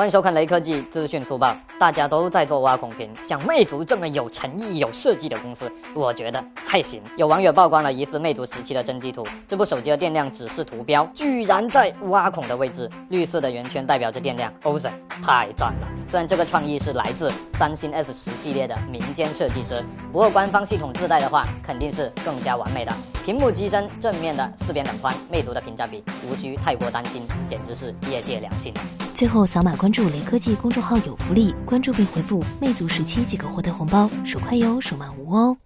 欢迎收看雷科技资讯速报。大家都在做挖孔屏，像魅族这么有诚意、有设计的公司，我觉得还行。有网友曝光了疑似魅族时期的真机图，这部手机的电量指示图标居然在挖孔的位置，绿色的圆圈代表着电量。o z 太赞了！虽然这个创意是来自三星 S 十系列的民间设计师，不过官方系统自带的话，肯定是更加完美的。屏幕机身正面的四边等宽，魅族的屏占比无需太过担心，简直是业界良心。最后扫码关关注雷科技公众号有福利，关注并回复“魅族十七”即可获得红包，手快有，手慢无哦。